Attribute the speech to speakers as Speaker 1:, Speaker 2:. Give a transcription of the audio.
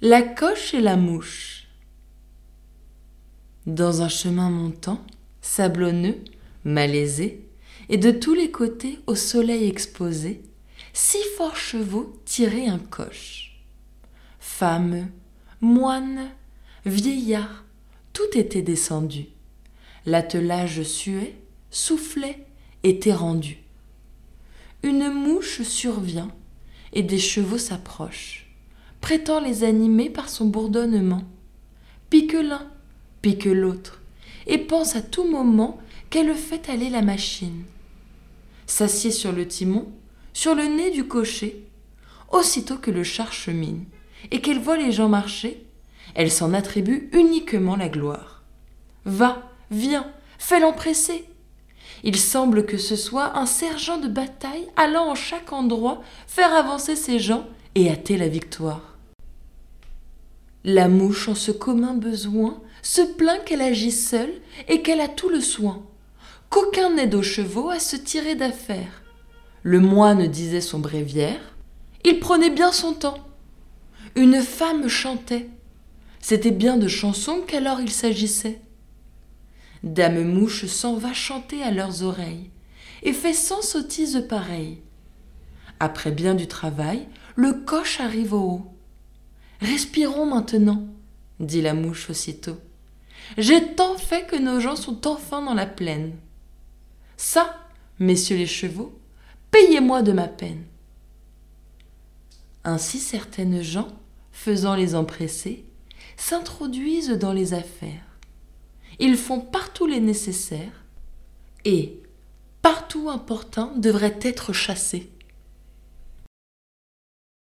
Speaker 1: La coche et la mouche. Dans un chemin montant, sablonneux, malaisé, et de tous les côtés au soleil exposé, six forts chevaux tiraient un coche. Femmes, moines, vieillards, tout était descendu. L'attelage suait, soufflait, était rendu. Une mouche survient, et des chevaux s'approchent prétend les animer par son bourdonnement. Pique l'un, pique l'autre, et pense à tout moment qu'elle fait aller la machine. S'assied sur le timon, sur le nez du cocher, aussitôt que le char chemine, et qu'elle voit les gens marcher, elle s'en attribue uniquement la gloire. Va, viens, fais l'empresser. Il semble que ce soit un sergent de bataille allant en chaque endroit faire avancer ses gens et hâter la victoire. La mouche en ce commun besoin se plaint qu'elle agit seule et qu'elle a tout le soin, qu'aucun n'aide aux chevaux à se tirer d'affaire. Le moine disait son bréviaire, il prenait bien son temps. Une femme chantait, c'était bien de chansons qu'alors il s'agissait. Dame Mouche s'en va chanter à leurs oreilles, et fait cent sottises pareilles. Après bien du travail, le coche arrive au haut. Respirons maintenant, dit la mouche aussitôt. J'ai tant fait que nos gens sont enfin dans la plaine. Ça, messieurs les chevaux, payez-moi de ma peine. Ainsi certaines gens, faisant les empressés, s'introduisent dans les affaires. Ils font partout les nécessaires, et, partout importun, devraient être chassés.